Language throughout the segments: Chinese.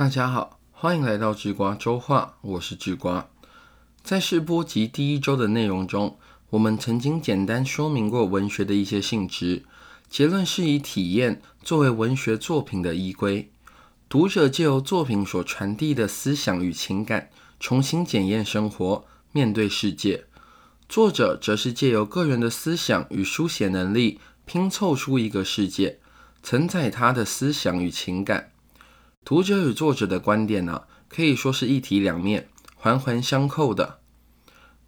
大家好，欢迎来到智瓜周话，我是智瓜。在试播集第一周的内容中，我们曾经简单说明过文学的一些性质，结论是以体验作为文学作品的依归。读者借由作品所传递的思想与情感，重新检验生活，面对世界；作者则是借由个人的思想与书写能力，拼凑出一个世界，承载他的思想与情感。读者与作者的观点呢，可以说是一体两面，环环相扣的。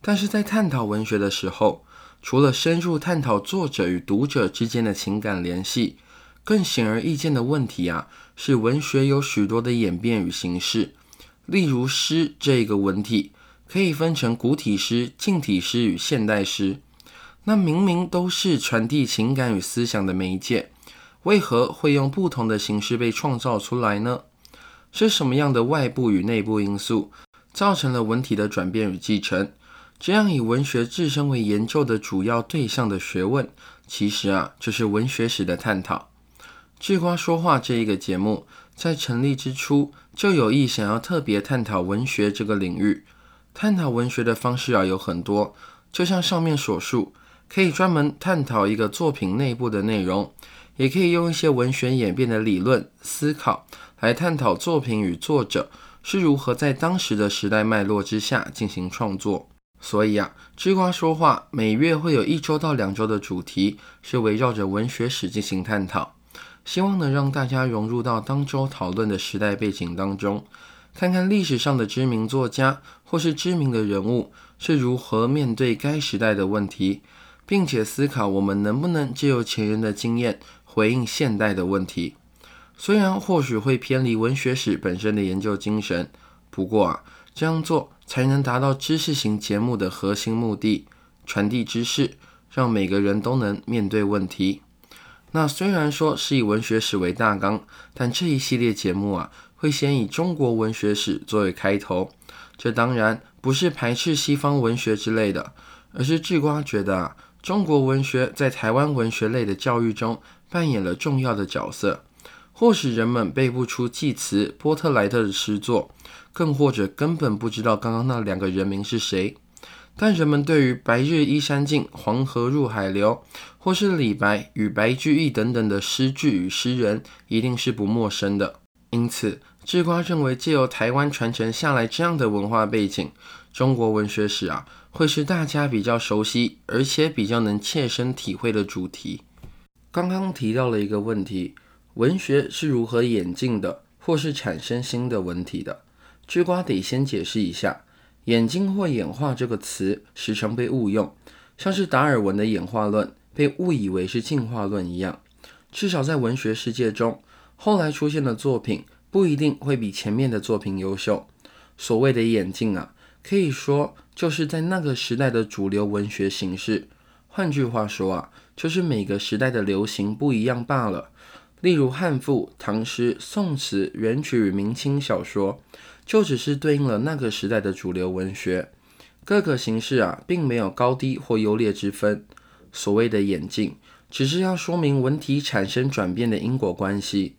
但是在探讨文学的时候，除了深入探讨作者与读者之间的情感联系，更显而易见的问题啊，是文学有许多的演变与形式。例如诗这个文体，可以分成古体诗、近体诗与现代诗。那明明都是传递情感与思想的媒介，为何会用不同的形式被创造出来呢？是什么样的外部与内部因素，造成了文体的转变与继承？这样以文学自身为研究的主要对象的学问，其实啊，就是文学史的探讨。智瓜说话这一个节目，在成立之初就有意想要特别探讨文学这个领域。探讨文学的方式啊有很多，就像上面所述，可以专门探讨一个作品内部的内容，也可以用一些文学演变的理论思考来探讨作品与作者是如何在当时的时代脉络之下进行创作。所以啊，吃瓜说话每月会有一周到两周的主题是围绕着文学史进行探讨。希望能让大家融入到当周讨论的时代背景当中，看看历史上的知名作家或是知名的人物是如何面对该时代的问题，并且思考我们能不能借由前人的经验回应现代的问题。虽然或许会偏离文学史本身的研究精神，不过啊，这样做才能达到知识型节目的核心目的：传递知识，让每个人都能面对问题。那虽然说是以文学史为大纲，但这一系列节目啊，会先以中国文学史作为开头。这当然不是排斥西方文学之类的，而是智瓜觉得啊，中国文学在台湾文学类的教育中扮演了重要的角色。或许人们背不出祭词波特莱特的诗作，更或者根本不知道刚刚那两个人名是谁。但人们对于“白日依山尽，黄河入海流”或是李白与白居易等等的诗句与诗人，一定是不陌生的。因此，智瓜认为，借由台湾传承下来这样的文化背景，中国文学史啊，会是大家比较熟悉，而且比较能切身体会的主题。刚刚提到了一个问题：文学是如何演进的，或是产生新的文体的？吃瓜得先解释一下。演进或演化这个词时常被误用，像是达尔文的演化论被误以为是进化论一样。至少在文学世界中，后来出现的作品不一定会比前面的作品优秀。所谓的演进啊，可以说就是在那个时代的主流文学形式。换句话说啊，就是每个时代的流行不一样罢了。例如汉赋、唐诗、宋词、元曲与明清小说。就只是对应了那个时代的主流文学，各个形式啊，并没有高低或优劣之分。所谓的演进，只是要说明文体产生转变的因果关系。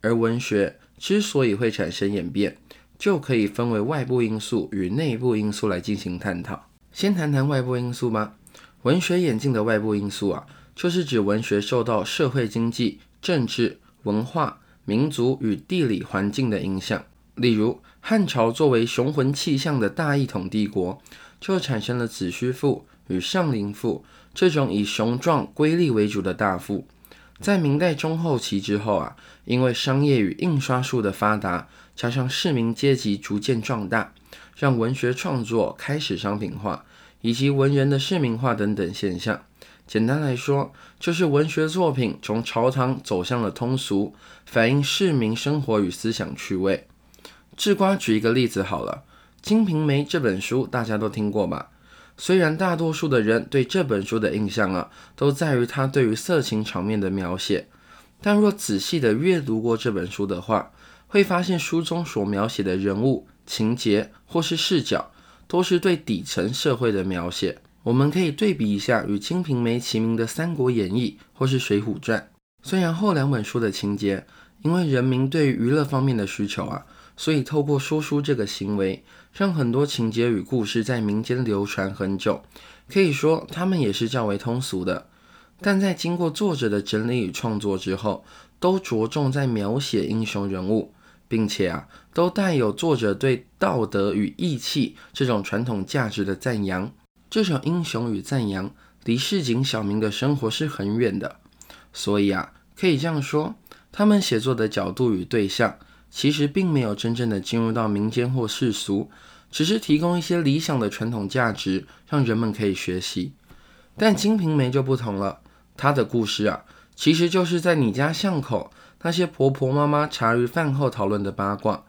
而文学之所以会产生演变，就可以分为外部因素与内部因素来进行探讨。先谈谈外部因素吧。文学演进的外部因素啊，就是指文学受到社会、经济、政治、文化、民族与地理环境的影响。例如，汉朝作为雄浑气象的大一统帝国，就产生了子虚赋与上林赋这种以雄壮瑰丽为主的大赋。在明代中后期之后啊，因为商业与印刷术的发达，加上市民阶级逐渐壮大，让文学创作开始商品化，以及文人的市民化等等现象。简单来说，就是文学作品从朝堂走向了通俗，反映市民生活与思想趣味。智瓜举一个例子好了，《金瓶梅》这本书大家都听过吧？虽然大多数的人对这本书的印象啊，都在于它对于色情场面的描写，但若仔细的阅读过这本书的话，会发现书中所描写的人物、情节或是视角，都是对底层社会的描写。我们可以对比一下与《金瓶梅》齐名的《三国演义》或是《水浒传》，虽然后两本书的情节，因为人民对娱乐方面的需求啊。所以透过说书这个行为，让很多情节与故事在民间流传很久。可以说，他们也是较为通俗的。但在经过作者的整理与创作之后，都着重在描写英雄人物，并且啊，都带有作者对道德与义气这种传统价值的赞扬。这种英雄与赞扬，离市井小民的生活是很远的。所以啊，可以这样说，他们写作的角度与对象。其实并没有真正的进入到民间或世俗，只是提供一些理想的传统价值，让人们可以学习。但《金瓶梅》就不同了，它的故事啊，其实就是在你家巷口那些婆婆妈妈茶余饭后讨论的八卦。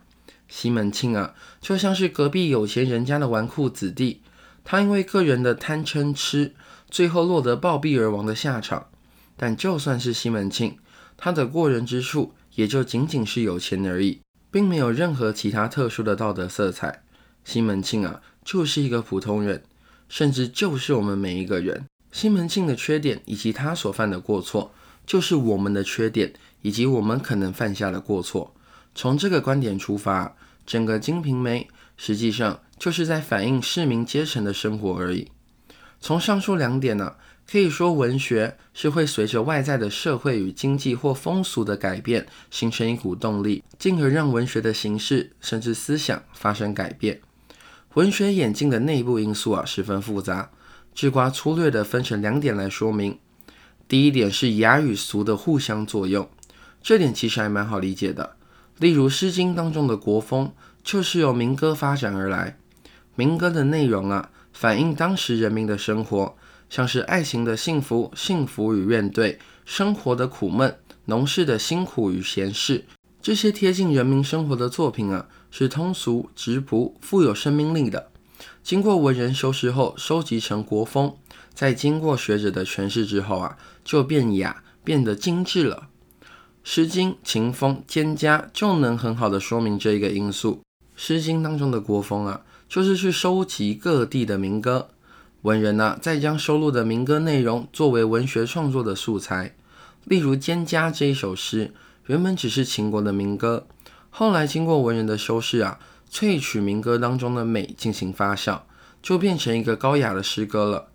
西门庆啊，就像是隔壁有钱人家的纨绔子弟，他因为个人的贪嗔痴，最后落得暴毙而亡的下场。但就算是西门庆，他的过人之处。也就仅仅是有钱而已，并没有任何其他特殊的道德色彩。西门庆啊，就是一个普通人，甚至就是我们每一个人。西门庆的缺点以及他所犯的过错，就是我们的缺点以及我们可能犯下的过错。从这个观点出发，整个《金瓶梅》实际上就是在反映市民阶层的生活而已。从上述两点呢。可以说，文学是会随着外在的社会与经济或风俗的改变，形成一股动力，进而让文学的形式甚至思想发生改变。文学演进的内部因素啊，十分复杂。智瓜粗略地分成两点来说明。第一点是雅与俗的互相作用，这点其实还蛮好理解的。例如《诗经》当中的国风，就是由民歌发展而来。民歌的内容啊，反映当时人民的生活。像是爱情的幸福、幸福与怨怼，生活的苦闷、农事的辛苦与闲适，这些贴近人民生活的作品啊，是通俗、直朴、富有生命力的。经过文人修饰后，收集成国风，在经过学者的诠释之后啊，就变雅，变得精致了。《诗经》秦风蒹葭就能很好的说明这一个因素。《诗经》当中的国风啊，就是去收集各地的民歌。文人呢，再将收录的民歌内容作为文学创作的素材。例如《蒹葭》这一首诗，原本只是秦国的民歌，后来经过文人的修饰啊，萃取民歌当中的美进行发酵，就变成一个高雅的诗歌了。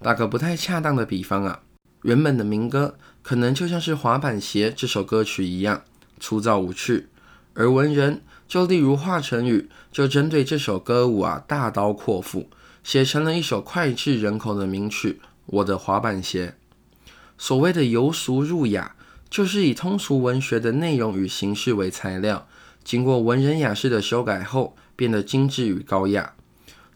打个不太恰当的比方啊，原本的民歌可能就像是《滑板鞋》这首歌曲一样粗糙无趣，而文人就例如华晨宇，就针对这首歌舞啊，大刀阔斧。写成了一首脍炙人口的名曲《我的滑板鞋》。所谓的由俗入雅，就是以通俗文学的内容与形式为材料，经过文人雅士的修改后，变得精致与高雅。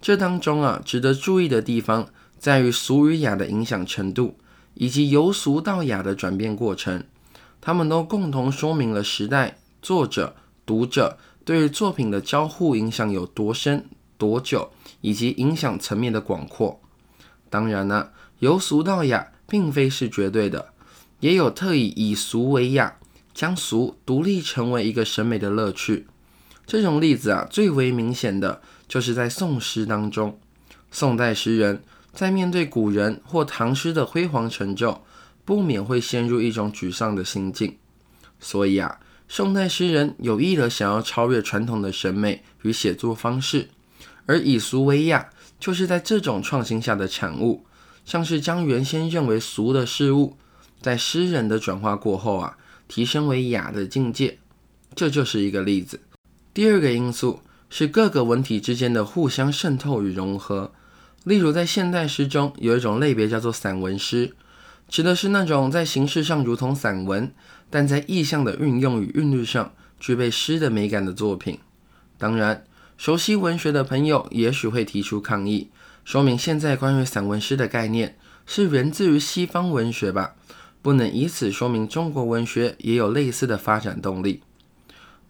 这当中啊，值得注意的地方在于俗与雅的影响程度，以及由俗到雅的转变过程。他们都共同说明了时代、作者、读者对于作品的交互影响有多深。多久以及影响层面的广阔，当然呢，由俗到雅并非是绝对的，也有特意以俗为雅，将俗独立成为一个审美的乐趣。这种例子啊，最为明显的就是在宋诗当中，宋代诗人在面对古人或唐诗的辉煌成就，不免会陷入一种沮丧的心境。所以啊，宋代诗人有意的想要超越传统的审美与写作方式。而以俗为雅，就是在这种创新下的产物，像是将原先认为俗的事物，在诗人的转化过后啊，提升为雅的境界，这就是一个例子。第二个因素是各个文体之间的互相渗透与融合。例如，在现代诗中有一种类别叫做散文诗，指的是那种在形式上如同散文，但在意象的运用与韵律上具备诗的美感的作品。当然。熟悉文学的朋友也许会提出抗议，说明现在关于散文诗的概念是源自于西方文学吧？不能以此说明中国文学也有类似的发展动力。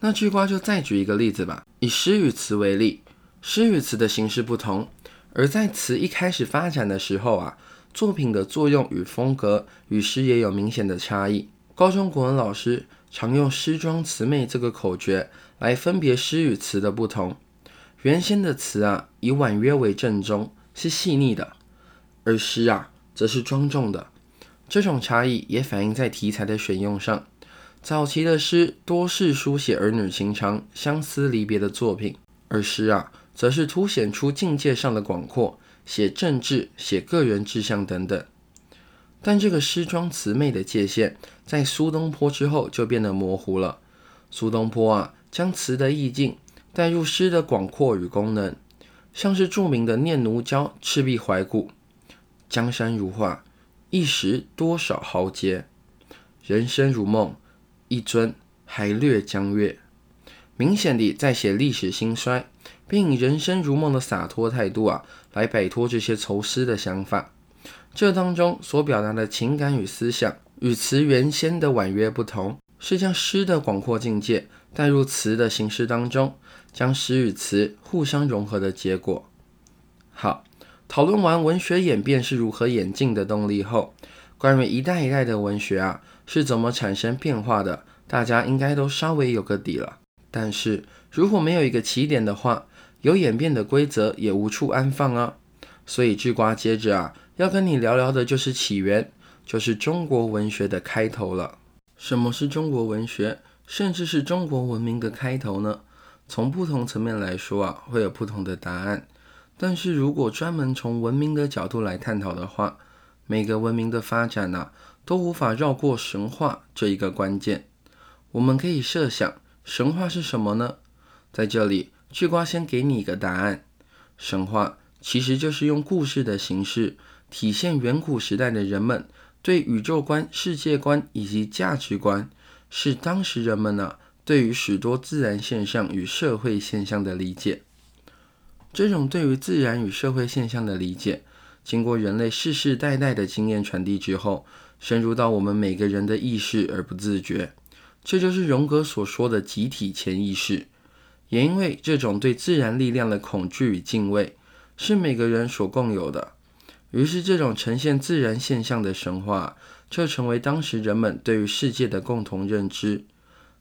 那句瓜就再举一个例子吧，以诗与词为例，诗与词的形式不同，而在词一开始发展的时候啊，作品的作用与风格与诗也有明显的差异。高中国文老师常用“诗庄词媚”这个口诀来分别诗与词的不同。原先的词啊，以婉约为正宗，是细腻的；而诗啊，则是庄重的。这种差异也反映在题材的选用上。早期的诗多是书写儿女情长、相思离别的作品，而诗啊，则是凸显出境界上的广阔，写政治、写个人志向等等。但这个诗庄词媚的界限，在苏东坡之后就变得模糊了。苏东坡啊，将词的意境带入诗的广阔与功能，像是著名的《念奴娇·赤壁怀古》：“江山如画，一时多少豪杰；人生如梦。”一尊还略江月，明显地在写历史兴衰，并以人生如梦的洒脱态度啊，来摆脱这些愁思的想法。这当中所表达的情感与思想，与词原先的婉约不同，是将诗的广阔境界带入词的形式当中，将诗与词互相融合的结果。好，讨论完文学演变是如何演进的动力后，关于一代一代的文学啊。是怎么产生变化的？大家应该都稍微有个底了。但是如果没有一个起点的话，有演变的规则也无处安放啊。所以智瓜接着啊，要跟你聊聊的就是起源，就是中国文学的开头了。什么是中国文学，甚至是中国文明的开头呢？从不同层面来说啊，会有不同的答案。但是如果专门从文明的角度来探讨的话，每个文明的发展啊？都无法绕过神话这一个关键。我们可以设想，神话是什么呢？在这里，巨瓜先给你一个答案：神话其实就是用故事的形式，体现远古时代的人们对宇宙观、世界观以及价值观，是当时人们呢对于许多自然现象与社会现象的理解。这种对于自然与社会现象的理解，经过人类世世代代的经验传递之后。深入到我们每个人的意识而不自觉，这就是荣格所说的集体潜意识。也因为这种对自然力量的恐惧与敬畏是每个人所共有的，于是这种呈现自然现象的神话就成为当时人们对于世界的共同认知。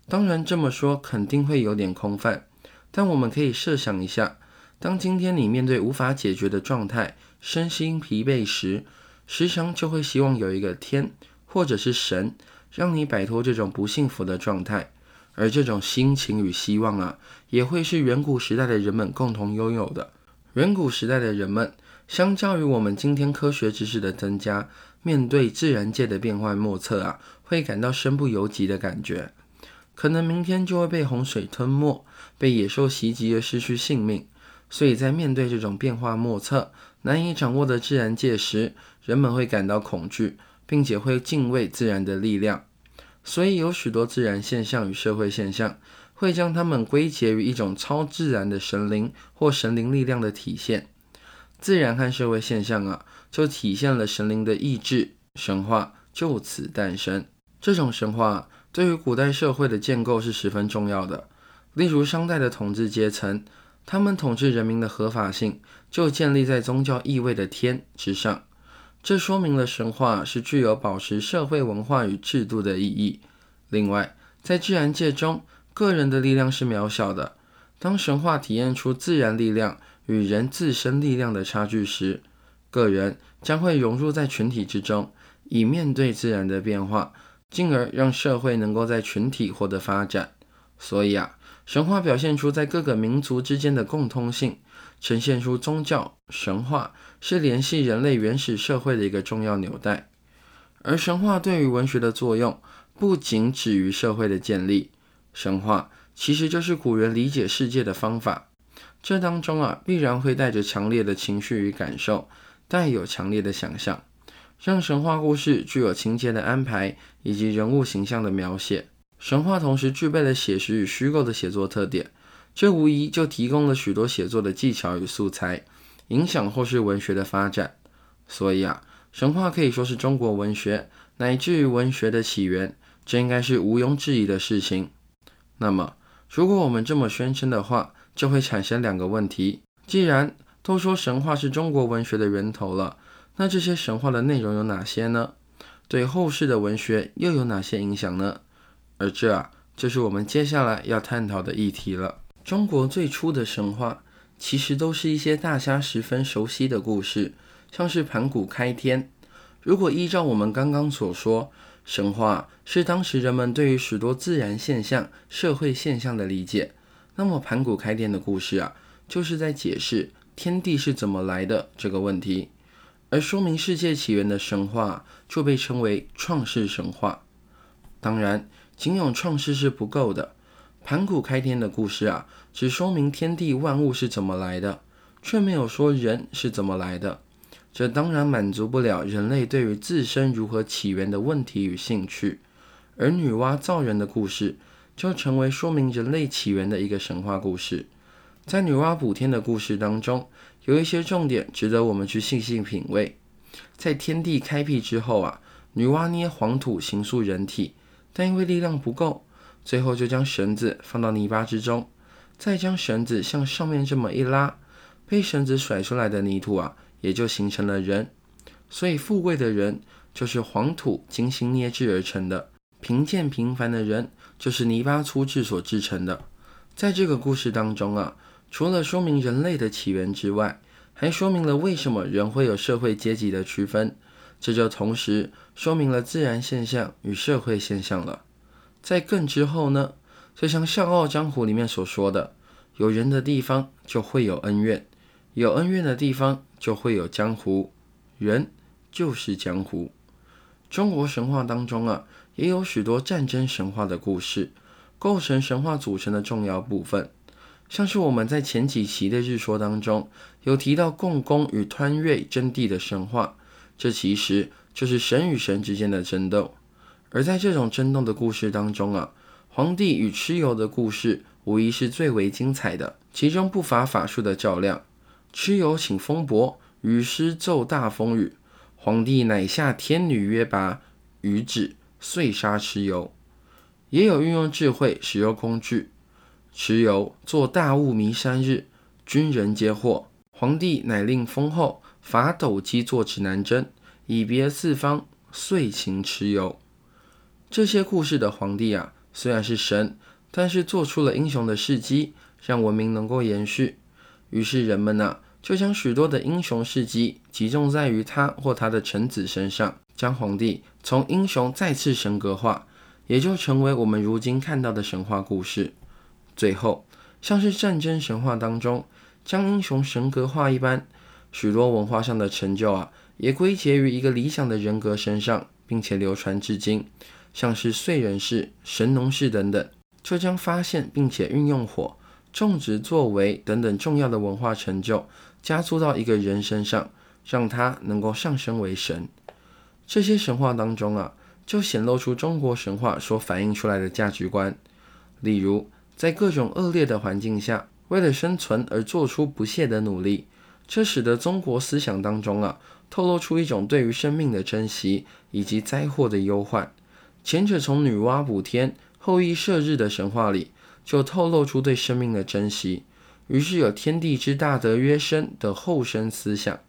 当然这么说肯定会有点空泛，但我们可以设想一下，当今天你面对无法解决的状态，身心疲惫时。时常就会希望有一个天或者是神，让你摆脱这种不幸福的状态，而这种心情与希望啊，也会是远古时代的人们共同拥有的。远古时代的人们，相较于我们今天科学知识的增加，面对自然界的变幻莫测啊，会感到身不由己的感觉，可能明天就会被洪水吞没，被野兽袭击而失去性命。所以在面对这种变化莫测、难以掌握的自然界时，人们会感到恐惧，并且会敬畏自然的力量。所以有许多自然现象与社会现象，会将它们归结于一种超自然的神灵或神灵力量的体现。自然和社会现象啊，就体现了神灵的意志，神话就此诞生。这种神话对于古代社会的建构是十分重要的。例如商代的统治阶层。他们统治人民的合法性就建立在宗教意味的天之上，这说明了神话是具有保持社会文化与制度的意义。另外，在自然界中，个人的力量是渺小的。当神话体验出自然力量与人自身力量的差距时，个人将会融入在群体之中，以面对自然的变化，进而让社会能够在群体获得发展。所以啊。神话表现出在各个民族之间的共通性，呈现出宗教神话是联系人类原始社会的一个重要纽带。而神话对于文学的作用，不仅止于社会的建立，神话其实就是古人理解世界的方法。这当中啊，必然会带着强烈的情绪与感受，带有强烈的想象，让神话故事具有情节的安排以及人物形象的描写。神话同时具备了写实与虚构的写作特点，这无疑就提供了许多写作的技巧与素材，影响后世文学的发展。所以啊，神话可以说是中国文学乃至于文学的起源，这应该是毋庸置疑的事情。那么，如果我们这么宣称的话，就会产生两个问题：既然都说神话是中国文学的源头了，那这些神话的内容有哪些呢？对后世的文学又有哪些影响呢？而这啊，就是我们接下来要探讨的议题了。中国最初的神话，其实都是一些大家十分熟悉的故事，像是盘古开天。如果依照我们刚刚所说，神话是当时人们对于许多自然现象、社会现象的理解。那么盘古开天的故事啊，就是在解释天地是怎么来的这个问题。而说明世界起源的神话就被称为创世神话。当然，仅有创世是不够的。盘古开天的故事啊，只说明天地万物是怎么来的，却没有说人是怎么来的。这当然满足不了人类对于自身如何起源的问题与兴趣，而女娲造人的故事就成为说明人类起源的一个神话故事。在女娲补天的故事当中，有一些重点值得我们去细细品味。在天地开辟之后啊，女娲捏黄土形塑人体，但因为力量不够，最后就将绳子放到泥巴之中，再将绳子向上面这么一拉，被绳子甩出来的泥土啊。也就形成了人，所以富贵的人就是黄土精心捏制而成的，贫贱平凡的人就是泥巴粗制所制成的。在这个故事当中啊，除了说明人类的起源之外，还说明了为什么人会有社会阶级的区分，这就同时说明了自然现象与社会现象了。在更之后呢，就像《笑傲江湖》里面所说的，有人的地方就会有恩怨。有恩怨的地方就会有江湖，人就是江湖。中国神话当中啊，也有许多战争神话的故事，构成神话组成的重要部分。像是我们在前几期的日说当中有提到共工与湍瑞争地的神话，这其实就是神与神之间的争斗。而在这种争斗的故事当中啊，皇帝与蚩尤的故事无疑是最为精彩的，其中不乏法术的较量。蚩尤请风伯，雨师奏大风雨，皇帝乃下天女约拔，雨止，遂杀蚩尤。也有运用智慧，使用工具。蚩尤作大雾弥山日，军人皆获。皇帝乃令封后伐斗鸡作指南针，以别四方，遂擒蚩尤。这些故事的皇帝啊，虽然是神，但是做出了英雄的事迹，让文明能够延续。于是人们呢，就将许多的英雄事迹集中在于他或他的臣子身上，将皇帝从英雄再次神格化，也就成为我们如今看到的神话故事。最后，像是战争神话当中将英雄神格化一般，许多文化上的成就啊，也归结于一个理想的人格身上，并且流传至今。像是燧人氏、神农氏等等，就将发现并且运用火。种植作为等等重要的文化成就，加注到一个人身上，让他能够上升为神。这些神话当中啊，就显露出中国神话所反映出来的价值观。例如，在各种恶劣的环境下，为了生存而做出不懈的努力，这使得中国思想当中啊，透露出一种对于生命的珍惜以及灾祸的忧患。前者从女娲补天、后羿射日的神话里。就透露出对生命的珍惜，于是有天地之大德曰生的后生思想，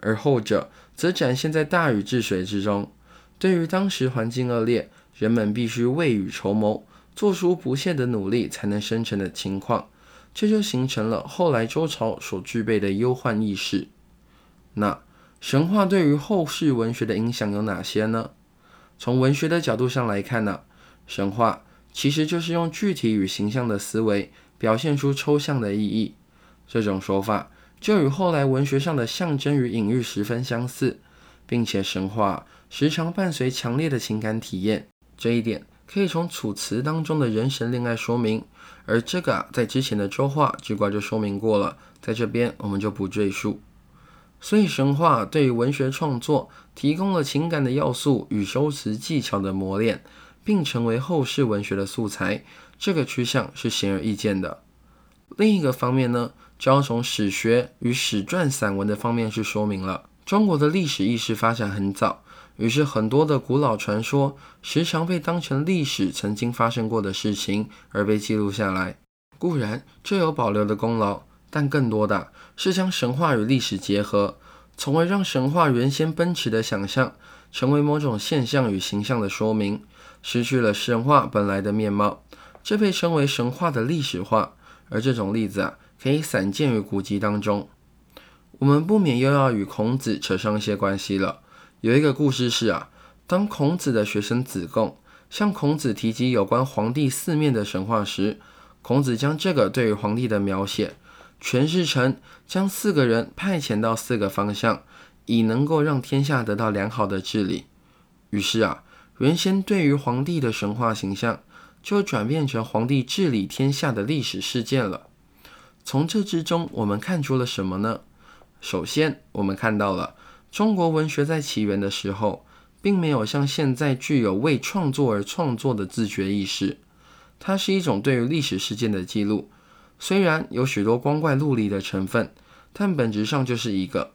而后者则展现在大禹治水之中。对于当时环境恶劣，人们必须未雨绸缪，做出不懈的努力才能生存的情况，这就形成了后来周朝所具备的忧患意识。那神话对于后世文学的影响有哪些呢？从文学的角度上来看呢，神话。其实就是用具体与形象的思维表现出抽象的意义。这种说法就与后来文学上的象征与隐喻十分相似，并且神话时常伴随强烈的情感体验。这一点可以从楚辞当中的人神恋爱说明，而这个啊，在之前的周话之卦就说明过了，在这边我们就不赘述。所以神话对于文学创作提供了情感的要素与修辞技巧的磨练。并成为后世文学的素材，这个趋向是显而易见的。另一个方面呢，就要从史学与史传散文的方面去说明了。中国的历史意识发展很早，于是很多的古老传说时常被当成历史曾经发生过的事情而被记录下来。固然这有保留的功劳，但更多的是将神话与历史结合，从而让神话原先奔驰的想象成为某种现象与形象的说明。失去了神话本来的面貌，这被称为神话的历史化。而这种例子啊，可以散见于古籍当中。我们不免又要与孔子扯上一些关系了。有一个故事是啊，当孔子的学生子贡向孔子提及有关黄帝四面的神话时，孔子将这个对于黄帝的描写诠释成将四个人派遣到四个方向，以能够让天下得到良好的治理。于是啊，原先对于皇帝的神话形象就转变成皇帝治理天下的历史事件了。从这之中，我们看出了什么呢？首先，我们看到了中国文学在起源的时候，并没有像现在具有为创作而创作的自觉意识。它是一种对于历史事件的记录，虽然有许多光怪陆离的成分，但本质上就是一个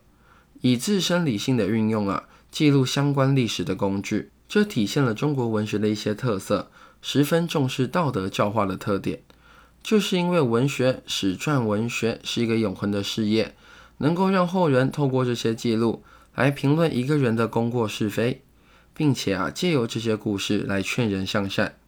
以自身理性的运用啊，记录相关历史的工具。这体现了中国文学的一些特色，十分重视道德教化的特点。就是因为文学史传文学是一个永恒的事业，能够让后人透过这些记录来评论一个人的功过是非，并且啊，借由这些故事来劝人向善。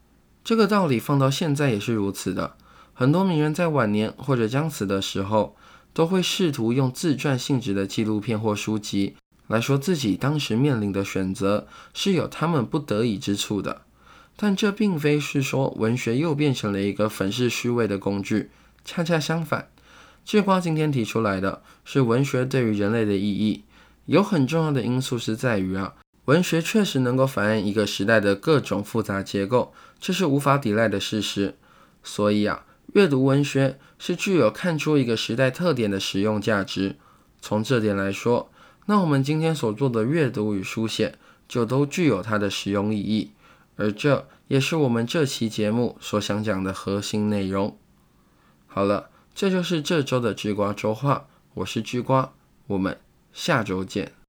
这个道理放到现在也是如此的。很多名人在晚年或者将死的时候，都会试图用自传性质的纪录片或书籍来说自己当时面临的选择是有他们不得已之处的。但这并非是说文学又变成了一个粉饰虚伪的工具，恰恰相反。志瓜今天提出来的是文学对于人类的意义，有很重要的因素是在于啊。文学确实能够反映一个时代的各种复杂结构，这是无法抵赖的事实。所以啊，阅读文学是具有看出一个时代特点的实用价值。从这点来说，那我们今天所做的阅读与书写就都具有它的实用意义。而这也是我们这期节目所想讲的核心内容。好了，这就是这周的智瓜周话，我是智瓜，我们下周见。